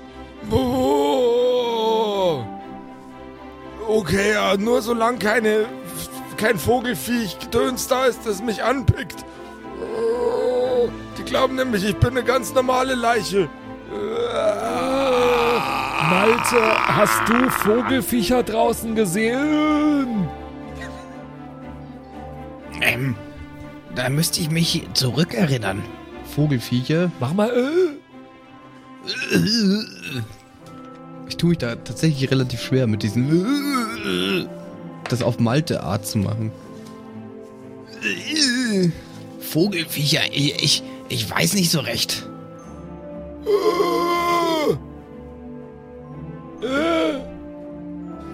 Oh. Okay, ja, nur solange keine, kein Vogelfiech Gedöns da ist, das mich anpickt. Oh, Die glauben nämlich, ich bin eine ganz normale Leiche. Malte, hast du Vogelviecher draußen gesehen? Ähm, da müsste ich mich zurückerinnern. Vogelviecher. Mach mal, äh. Ich tue mich da tatsächlich relativ schwer mit diesen. Das auf Malte-Art zu machen. Vogelviecher, ich, ich, ich weiß nicht so recht.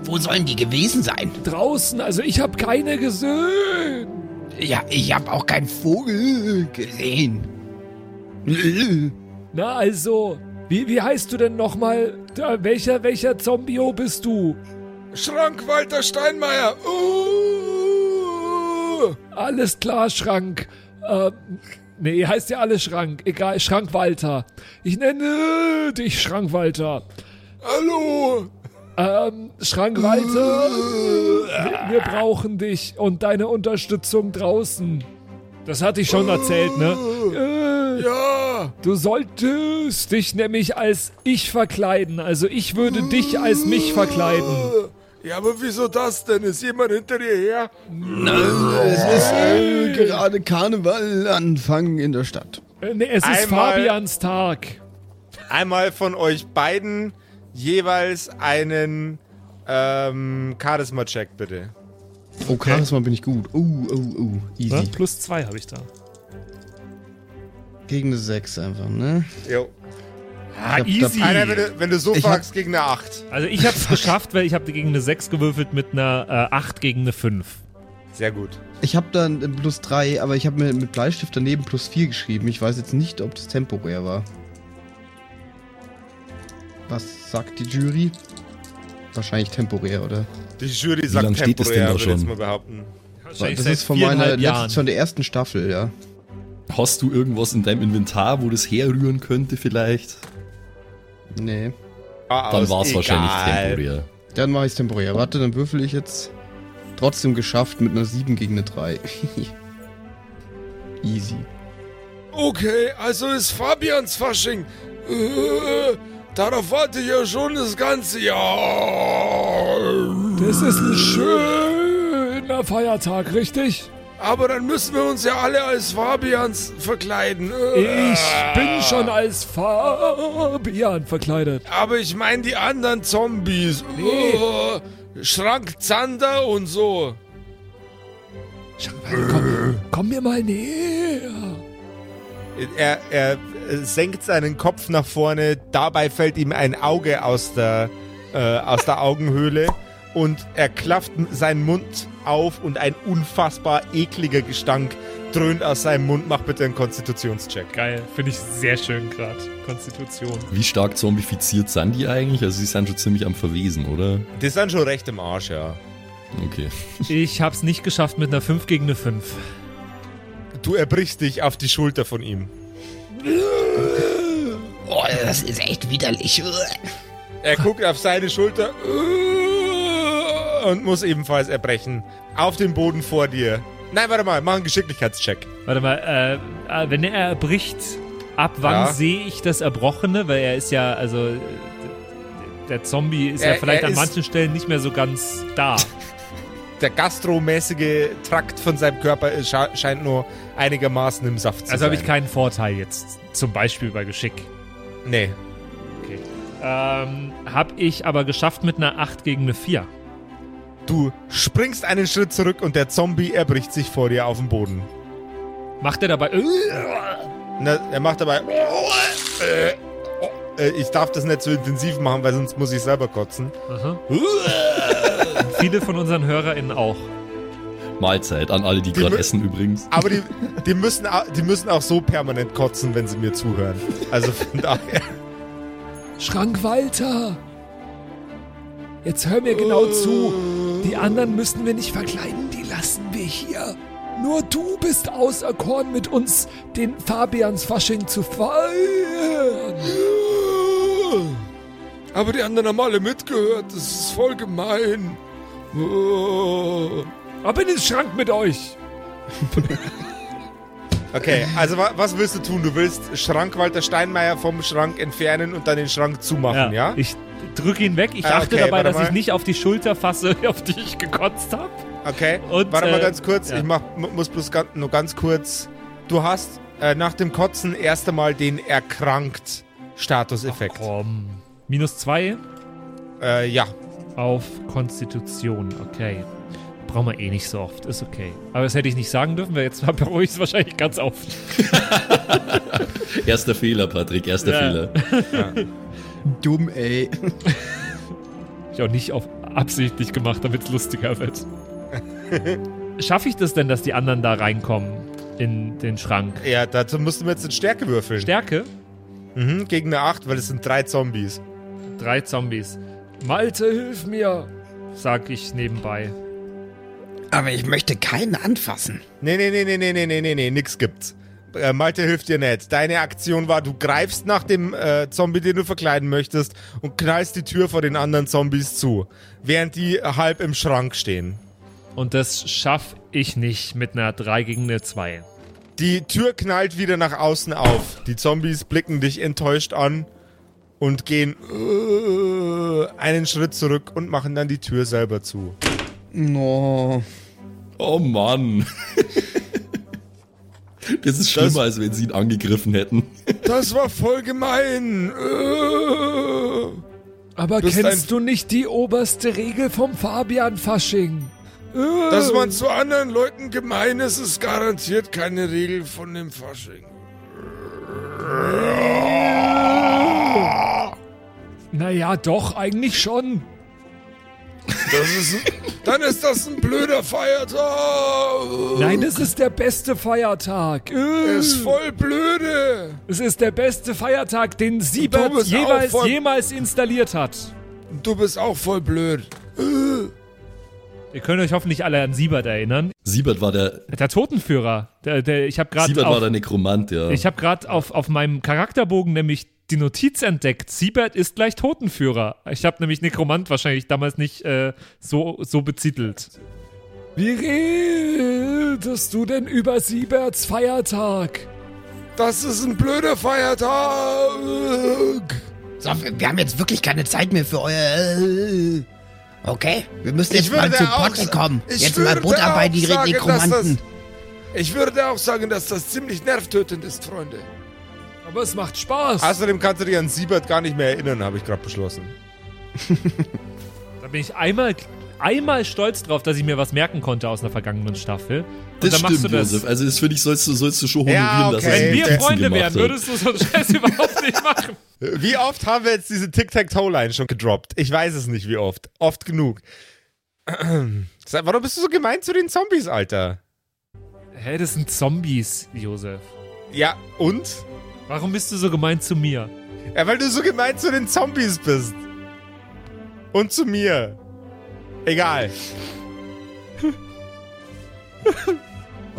Wo sollen die gewesen sein? Draußen, also ich habe keine gesehen. Ja, ich habe auch keinen Vogel gesehen. Na also, wie, wie heißt du denn nochmal? Welcher, welcher Zombio bist du? Schrank Walter Steinmeier. Uh. Alles klar, Schrank. Ähm, nee, heißt ja alles Schrank. Egal, Schrank Walter. Ich nenne dich Schrank Walter. Hallo. Ähm, Schrank Walter, wir, wir brauchen dich und deine Unterstützung draußen. Das hatte ich schon erzählt, ne? Äh, Du solltest dich nämlich als ich verkleiden. Also ich würde dich als mich verkleiden. Ja, aber wieso das denn? Ist jemand hinter dir her? Es ist äh, gerade Karneval Anfang in der Stadt. Äh, nee, es ist Einmal- Fabians Tag. Einmal von euch beiden jeweils einen ähm, Charisma-Check, bitte. Oh, Charisma bin ich gut. Oh, oh, oh. Easy. Plus zwei habe ich da. Gegen eine 6 einfach, ne? Jo. Ah, hab easy. Einer, wenn du, wenn du so Ich fragst, gegen eine 8. Also ich habe es geschafft, weil ich habe gegen eine 6 gewürfelt mit einer äh, 8 gegen eine 5. Sehr gut. Ich habe dann plus 3, aber ich habe mir mit Bleistift daneben plus 4 geschrieben. Ich weiß jetzt nicht, ob das temporär war. Was sagt die Jury? Wahrscheinlich temporär, oder? Die Jury sagt lang steht es denn temporär, da würde ich jetzt schon? mal behaupten. Wahrscheinlich das seit ist von meiner letzten, von der ersten Staffel, ja. Hast du irgendwas in deinem Inventar, wo das herrühren könnte vielleicht? Nee. Ah, Dann war es wahrscheinlich temporär. Dann mache ich es temporär. Warte, dann würfel ich jetzt. Trotzdem geschafft mit einer 7 gegen eine 3. Easy. Okay, also ist Fabians Fasching. Äh, darauf warte ich ja schon das ganze Jahr. Das ist ein schöner Feiertag, richtig? Aber dann müssen wir uns ja alle als Fabians verkleiden. Ich bin schon als Fabian verkleidet. Aber ich meine die anderen Zombies. Oh, Schrank Zander und so. Komm, komm mir mal näher. Er, er senkt seinen Kopf nach vorne, dabei fällt ihm ein Auge aus der, äh, aus der Augenhöhle und er klafft seinen Mund auf und ein unfassbar ekliger Gestank dröhnt aus seinem Mund. Mach bitte einen Konstitutionscheck. Geil, finde ich sehr schön gerade. Konstitution. Wie stark zombifiziert sind die eigentlich? Also sie sind schon ziemlich am Verwesen, oder? Die sind schon recht im Arsch, ja. Okay. Ich hab's nicht geschafft mit einer 5 gegen eine 5. Du erbrichst dich auf die Schulter von ihm. Oh, das ist echt widerlich. Er guckt auf seine Schulter und muss ebenfalls erbrechen. Auf dem Boden vor dir. Nein, warte mal, mach einen Geschicklichkeitscheck. Warte mal, äh, äh, wenn er erbricht, ab wann Ja. sehe ich das Erbrochene? Weil er ist ja, also, der Zombie ist ja Er- vielleicht er an manchen Stellen nicht mehr so ganz da. Der gastromäßige Trakt von seinem Körper ist- scheint nur einigermaßen im Saft zu Also sein. habe ich keinen Vorteil jetzt, zum Beispiel bei Geschick. Nee. Ähm, hab ich aber geschafft mit einer 8 gegen eine 4. Du springst einen Schritt zurück und der Zombie erbricht sich vor dir auf dem Boden. Macht er dabei, äh, Na, er macht dabei. Äh, äh, ich darf das nicht so intensiv machen, weil sonst muss ich selber kotzen. viele von unseren HörerInnen auch. Mahlzeit an alle, die Die gerade essen übrigens. Aber die, die, müssen, die müssen auch so permanent kotzen, wenn sie mir zuhören. Also von daher. Schrank Walter. Jetzt hör mir genau zu. Die anderen müssen wir nicht verkleiden, die lassen wir hier. Nur du bist auserkoren, mit uns den Fabians Fasching zu feiern. Aber die anderen haben alle mitgehört. Das ist voll gemein. Ab in den Schrank mit euch. Okay, also wa was willst du tun? Du willst Schrank Walter Steinmeier vom Schrank entfernen und dann den Schrank zumachen, ja? Ich drücke ihn weg. Ich Ah, achte okay, dabei, dass ich mal. nicht auf die Schulter fasse, auf die ich gekotzt habe. Okay, Und, warte mal äh, ganz kurz. ja. Ich mach, mu- muss bloß ganz, nur ganz kurz. Du hast äh, nach dem Kotzen erst einmal den erkrankt Statuseffekt. Komm. Minus 2 Äh, ja. auf Konstitution. Okay. Brauchen wir eh nicht so oft. Ist okay. Aber das hätte ich nicht sagen dürfen, weil jetzt bereue ich es wahrscheinlich ganz oft. Erster Fehler, Patrick, erster Ja. Fehler. Dumm, ey. Ich auch nicht auf absichtlich gemacht, damit es lustiger wird. Schaffe ich das denn, dass die anderen da reinkommen in den Schrank? Ja, dazu musst du mir jetzt in Stärke würfeln. Stärke? mhm, gegen eine 8, weil es sind drei Zombies. Drei Zombies. Malte, hilf mir. Sag ich nebenbei. Aber ich möchte keinen anfassen. Nee, nee, nee, nee, nee, nee, nee, nee, nee, nix gibt's. Äh, Malte hilft dir nicht. Deine Aktion war, du greifst nach dem äh, Zombie, den du verkleiden möchtest und knallst die Tür vor den anderen Zombies zu, während die halb im Schrank stehen. Und das schaffe ich nicht mit einer 3 gegen eine 2. Die Tür knallt wieder nach außen auf. Die Zombies blicken dich enttäuscht an und gehen äh, einen Schritt zurück und machen dann die Tür selber zu. No. Oh Mann. Das ist schlimmer, als wenn sie ihn angegriffen hätten. Das war voll gemein. Äh. Aber Bist kennst ein- du nicht die oberste Regel vom Fabian Fasching? Äh, Dass man zu anderen Leuten gemein ist, ist garantiert keine Regel von dem Fasching. Naja, doch, eigentlich schon. Das ist, dann ist das ein blöder Feiertag. Nein, es ist der beste Feiertag. Äh, ist voll blöde. Es ist der beste Feiertag, den Siebert jeweils, voll- jemals installiert hat. Du bist auch voll blöd. Ihr könnt euch hoffentlich alle an Siebert erinnern. Siebert war der, Der Totenführer. Der, der, ich habe gerade Siebert war auf, der Nekromant, ja. ich hab grad auf, auf meinem Charakterbogen nämlich die Notiz entdeckt. Siebert ist gleich Totenführer. Ich habe nämlich Nekromant wahrscheinlich damals nicht äh, so, so betitelt. Wie redest du denn über Sieberts Feiertag? Das ist ein blöder Feiertag. So, wir haben jetzt wirklich keine Zeit mehr für euer. Okay, wir müssen jetzt mal zu Potte kommen. ich Jetzt mal Butter bei die sagen, Nekromanten. Ich würde auch sagen, dass das ziemlich nervtötend ist, Freunde. Aber es macht Spaß. Außerdem kannst du dich an Siebert gar nicht mehr erinnern, habe ich gerade beschlossen. Da bin ich einmal, einmal stolz drauf, dass ich mir was merken konnte aus einer vergangenen Staffel. Und Das dann machst stimmt, du das. Josef. Also das finde ich, sollst du, sollst du schon honorieren, Ja, dass okay. er Wenn wir Freunde wären, würdest du so einen Scheiß überhaupt nicht machen. Wie oft haben wir jetzt diese Tic-Tac-Toe-Line schon gedroppt? Ich weiß es nicht, wie oft. Oft genug. Warum bist du so gemein zu den Zombies, Alter? Hä, das sind Zombies, Josef. Ja, und? Warum bist du so gemein zu mir? Ja, weil du so gemein zu den Zombies bist. Und zu mir. Egal.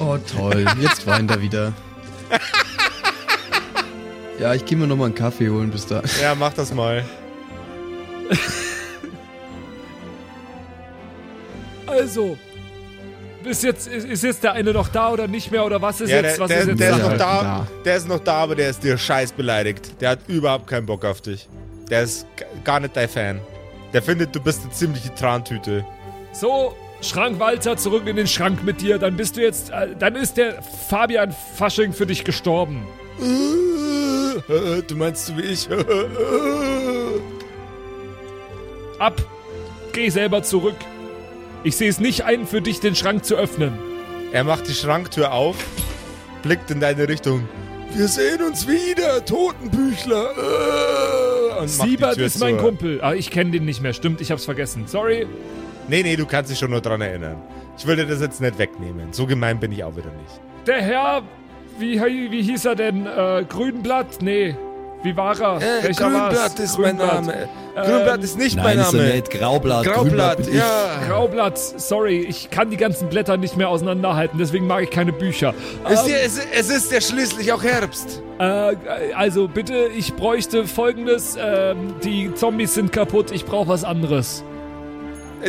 Oh, toll. Jetzt weint er wieder. Ja, ich gehe mir nochmal einen Kaffee holen bis da. Ja, mach das mal. Also, bis jetzt, ist, ist jetzt der eine noch da oder nicht mehr oder was ist Ja, jetzt, der, was der, ist jetzt der ist Sache? noch da. Da. Der ist noch da, aber der ist dir scheiß beleidigt. Der hat überhaupt keinen Bock auf dich. Der ist gar nicht dein Fan. Der findet, du bist eine ziemliche Trantüte. So, Schrank Walter, zurück in den Schrank mit dir. Dann bist du jetzt, äh, dann ist der Fabian Fasching für dich gestorben. Du meinst so wie ich? Ab, geh selber zurück. Ich sehe es nicht ein, für dich den Schrank zu öffnen. Er macht die Schranktür auf, blickt in deine Richtung. Wir sehen uns wieder, Totenbüchler. Die Siebert ist mein zu. Kumpel. Ah, ich kenne den nicht mehr. Stimmt, ich hab's vergessen. Sorry. Nee, nee, du kannst dich schon nur dran erinnern. Ich will dir das jetzt nicht wegnehmen. So gemein bin ich auch wieder nicht. Der Herr, wie, wie hieß er denn? Äh, Grünblatt? Nee. Wie war er? Welcher war's? Grünblatt. Grünblatt ist nicht mein Name. Graublatt. Graublatt, ja. Graubblatt, sorry, ich kann die ganzen Blätter nicht mehr auseinanderhalten, deswegen mag ich keine Bücher. Es, Ähm, es, es ist ja schließlich auch Herbst. äh, also bitte, ich bräuchte folgendes: ähm, Die Zombies sind kaputt, ich brauche was anderes.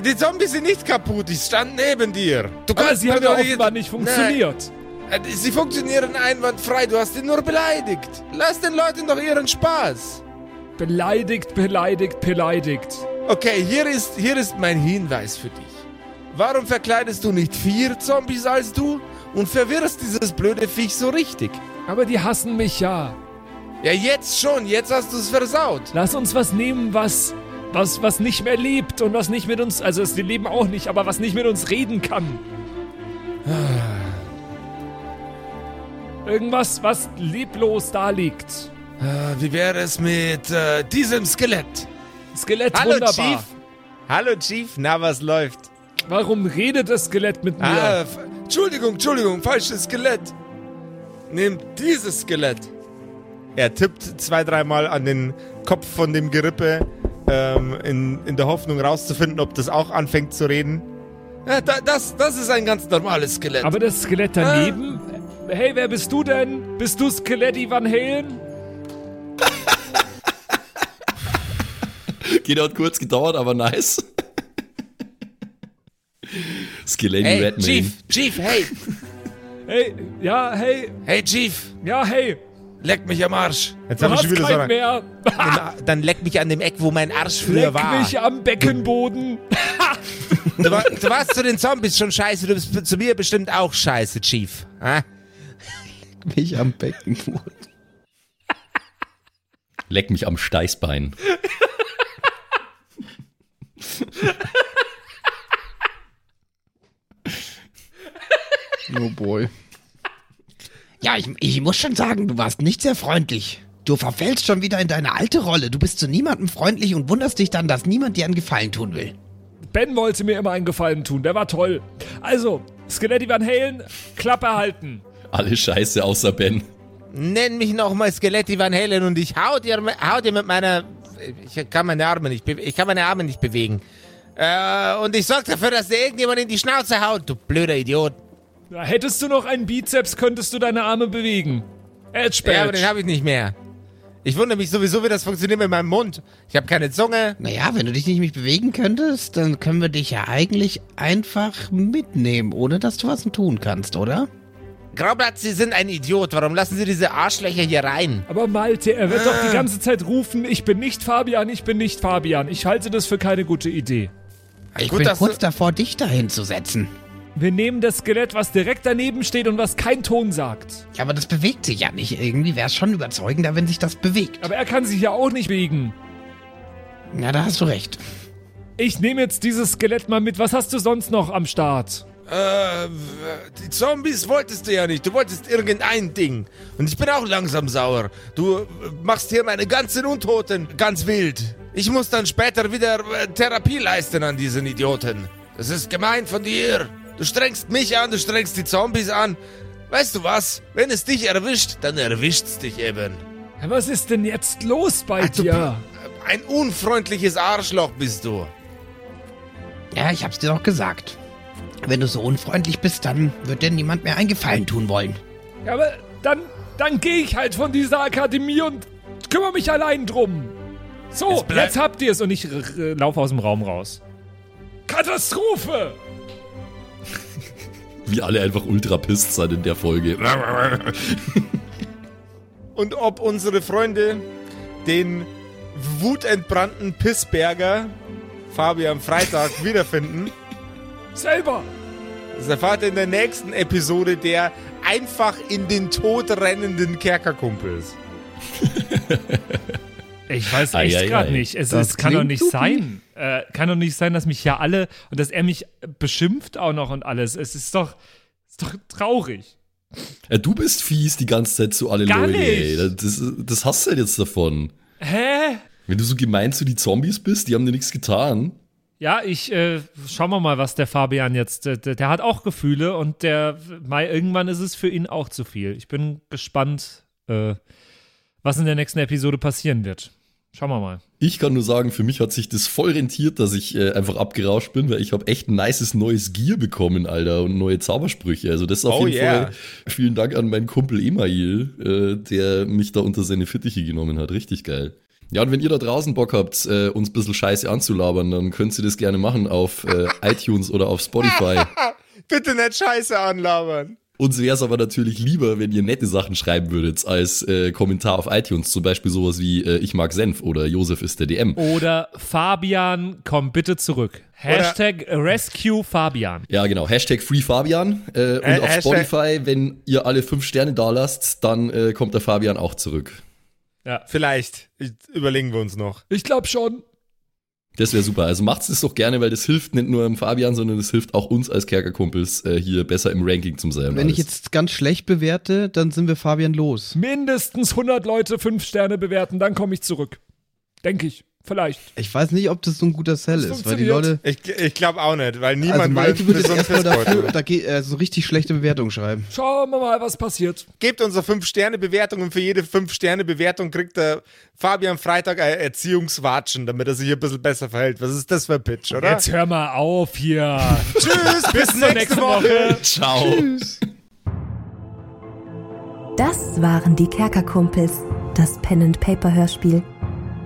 Die Zombies sind nicht kaputt, ich stand neben dir. Du Aber sie haben ja offenbar nicht funktioniert. Nein, äh, sie funktionieren einwandfrei, du hast ihn nur beleidigt. Lass den Leuten doch ihren Spaß. Beleidigt, beleidigt, beleidigt. Okay, hier ist, hier ist mein Hinweis für dich. Warum verkleidest du nicht vier Zombies als du und verwirrst dieses blöde Viech so richtig? Aber die hassen mich ja. Ja, jetzt schon, jetzt hast du es versaut. Lass uns was nehmen, was, was, was nicht mehr lebt und was nicht mit uns, also sie leben auch nicht, aber was nicht mit uns reden kann. Irgendwas, was leblos da liegt. Ah, Wie wäre es mit äh, diesem Skelett? Skelett Hallo, wunderbar. Chief. Hallo, Chief. Na, was läuft? Warum redet das Skelett mit mir? Ah, Entschuldigung, Entschuldigung, falsches Skelett. Nehmt dieses Skelett. Er tippt zwei, dreimal an den Kopf von dem Gerippe, ähm, in, in der Hoffnung rauszufinden, ob das auch anfängt zu reden. Ja, da, das, das ist ein ganz normales Skelett. Aber das Skelett daneben? Hey, wer bist du denn? Bist du Skeletti Van Halen? Geht hat kurz gedauert, aber nice. Skeletti hey, Redman. Chief, Chief, hey. Hey, ja, hey, Hey, Chief, ja, hey. leck mich am Arsch. Jetzt habe ich schon wieder so mehr. dann, dann leck mich an dem Eck, wo mein Arsch früher Leck war. mich am Beckenboden. Du, war, du warst zu den Zombies schon scheiße, du bist zu mir bestimmt auch scheiße, Chief. Ah? Mich am Beckenboden. Leck mich am Steißbein. Oh boy. Ja, ich, ich muss schon sagen, du warst nicht sehr freundlich. Du verfällst schon wieder in deine alte Rolle. Du bist zu niemandem freundlich und wunderst dich dann, dass niemand dir einen Gefallen tun will. Ben wollte mir immer einen Gefallen tun, der war toll. Also, Skeletti Van Halen, Klappe halten. Alle Scheiße außer Ben. Nenn mich nochmal Skeletti Van Halen und ich hau dir, hau dir mit meiner... Ich kann meine Arme nicht, be- ich kann meine Arme nicht bewegen. Äh, und ich sorg dafür, dass dir irgendjemand in die Schnauze haut, du blöder Idiot. Ja, hättest du noch einen Bizeps, könntest du deine Arme bewegen. Edge Ja, aber den habe ich nicht mehr. Ich wundere mich sowieso, wie das funktioniert mit meinem Mund. Ich habe keine Zunge. Naja, wenn du dich nicht mehr bewegen könntest, dann können wir dich ja eigentlich einfach mitnehmen, ohne dass du was tun kannst, oder? Graublatt, Sie sind ein Idiot. Warum lassen Sie diese Arschlöcher hier rein? Aber Malte, er wird doch Ah. die ganze Zeit rufen, ich bin nicht Fabian, ich bin nicht Fabian. Ich halte das für keine gute Idee. Ich Gut, bin kurz du- davor, dich dahin zu setzen. Wir nehmen das Skelett, was direkt daneben steht und was kein Ton sagt. Ja, aber das bewegt sich ja nicht. Irgendwie wäre es schon überzeugender, wenn sich das bewegt. Aber er kann sich ja auch nicht bewegen. Ja, da hast du recht. Ich nehme jetzt dieses Skelett mal mit. Was hast du sonst noch am Start? Äh, die Zombies wolltest du ja nicht. Du wolltest irgendein Ding. Und ich bin auch langsam sauer. Du machst hier meine ganzen Untoten ganz wild. Ich muss dann später wieder äh, Therapie leisten an diesen Idioten. Das ist gemein von dir. Du strengst mich an, du strengst die Zombies an. Weißt du was? Wenn es dich erwischt, dann erwischt's dich eben. Was ist denn jetzt los bei Ach, dir? Ein unfreundliches Arschloch bist du. Ja, ich hab's dir doch gesagt. Wenn du so unfreundlich bist, dann wird dir niemand mehr einen Gefallen tun wollen. Ja, aber dann, dann gehe ich halt von dieser Akademie und kümmere mich allein drum. So, Jetzt habt ihr es und ich laufe aus dem Raum raus. Katastrophe! Wie alle einfach ultra pisst sind in der Folge. Und ob unsere Freunde den wutentbrannten Pissberger Fabian Freitag wiederfinden, Selber! das erfahrt ihr in der nächsten Episode der einfach in den Tod rennenden Kerkerkumpels. Ich weiß Ei, echt ei, gerade ei. nicht. Es, Das es kann doch nicht sein. Äh, kann doch nicht sein, dass mich ja alle und dass er mich beschimpft auch noch und alles. Es ist doch, ist doch traurig. Ja, du bist fies die ganze Zeit zu alle Gar Leute. nicht. Ey. Das, das hast du halt jetzt davon. Hä? Wenn du so gemein zu die Zombies bist, die haben dir nichts getan. Ja, ich äh, schauen wir mal, was der Fabian jetzt. äh, Der, der hat auch Gefühle und der Mai, irgendwann ist es für ihn auch zu viel. Ich bin gespannt, äh, was in der nächsten Episode passieren wird. Schauen wir mal. Ich kann nur sagen, für mich hat sich das voll rentiert, dass ich äh, einfach abgerauscht bin, weil ich habe echt ein nices neues Gear bekommen, Alter, und neue Zaubersprüche. Also das ist auf Oh jeden yeah. Fall vielen Dank an meinen Kumpel Email, äh, der mich da unter seine Fittiche genommen hat. Richtig geil. Ja, und wenn ihr da draußen Bock habt, äh, uns ein bisschen Scheiße anzulabern, dann könnt ihr das gerne machen auf äh, iTunes oder auf Spotify. Bitte nicht Scheiße anlabern. Uns wäre es aber natürlich lieber, wenn ihr nette Sachen schreiben würdet, als äh, Kommentar auf iTunes. Zum Beispiel sowas wie äh, Ich mag Senf oder Josef ist der DM. Oder Fabian, komm bitte zurück. Hashtag Rescue Fabian. Ja, genau. Hashtag FreeFabian. Äh, und Äh, auf Hashtag- Spotify, wenn ihr alle fünf Sterne da lasst, dann äh, kommt der Fabian auch zurück. Vielleicht. Ich, überlegen wir uns noch. Ich glaube schon. Das wäre super. Also macht's das doch gerne, weil das hilft nicht nur dem Fabian, sondern das hilft auch uns als Kerkerkumpels äh, hier besser im Ranking zu sein. Wenn ich alles. jetzt ganz schlecht bewerte, dann sind wir Fabian los. Mindestens 100 Leute 5 Sterne bewerten, dann komme ich zurück. Denke ich. Vielleicht. Ich weiß nicht, ob das so ein guter Sell ist, weil die. Leute. Ich, ich glaube auch nicht, weil niemand Also Malte will würde so erstmal dafür da geht, äh, so richtig schlechte Bewertungen schreiben. Schauen wir mal, was passiert. Gebt unsere 5-Sterne-Bewertung und für jede 5-Sterne-Bewertung kriegt der Fabian Freitag ein Erziehungswatschen, damit er sich hier ein bisschen besser verhält. Was ist das für ein Pitch, oder? Jetzt hör mal auf hier. Tschüss, bis zur nächste nächsten Woche. Ciao. Das waren die Kerkerkumpels, das Pen and Paper Hörspiel.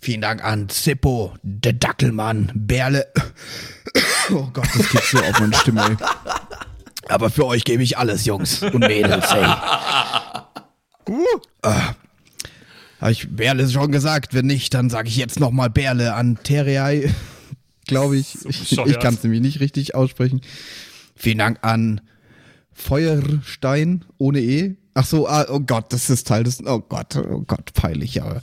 Vielen Dank an Zippo, der Dackelmann, Berle. Oh Gott, das geht so auf meine Stimme. Aber für euch gebe ich alles, Jungs und Mädels, hey. Ah. Habe ich Berle schon gesagt? Wenn nicht, dann sage ich jetzt nochmal Berle an Terrei. Glaube ich. ich bescheuert. ich kann es nämlich nicht richtig aussprechen. Vielen Dank an Feuerstein ohne E. Ach so, ah, oh Gott, das ist Teil des. Oh Gott, oh Gott, peinlich, aber.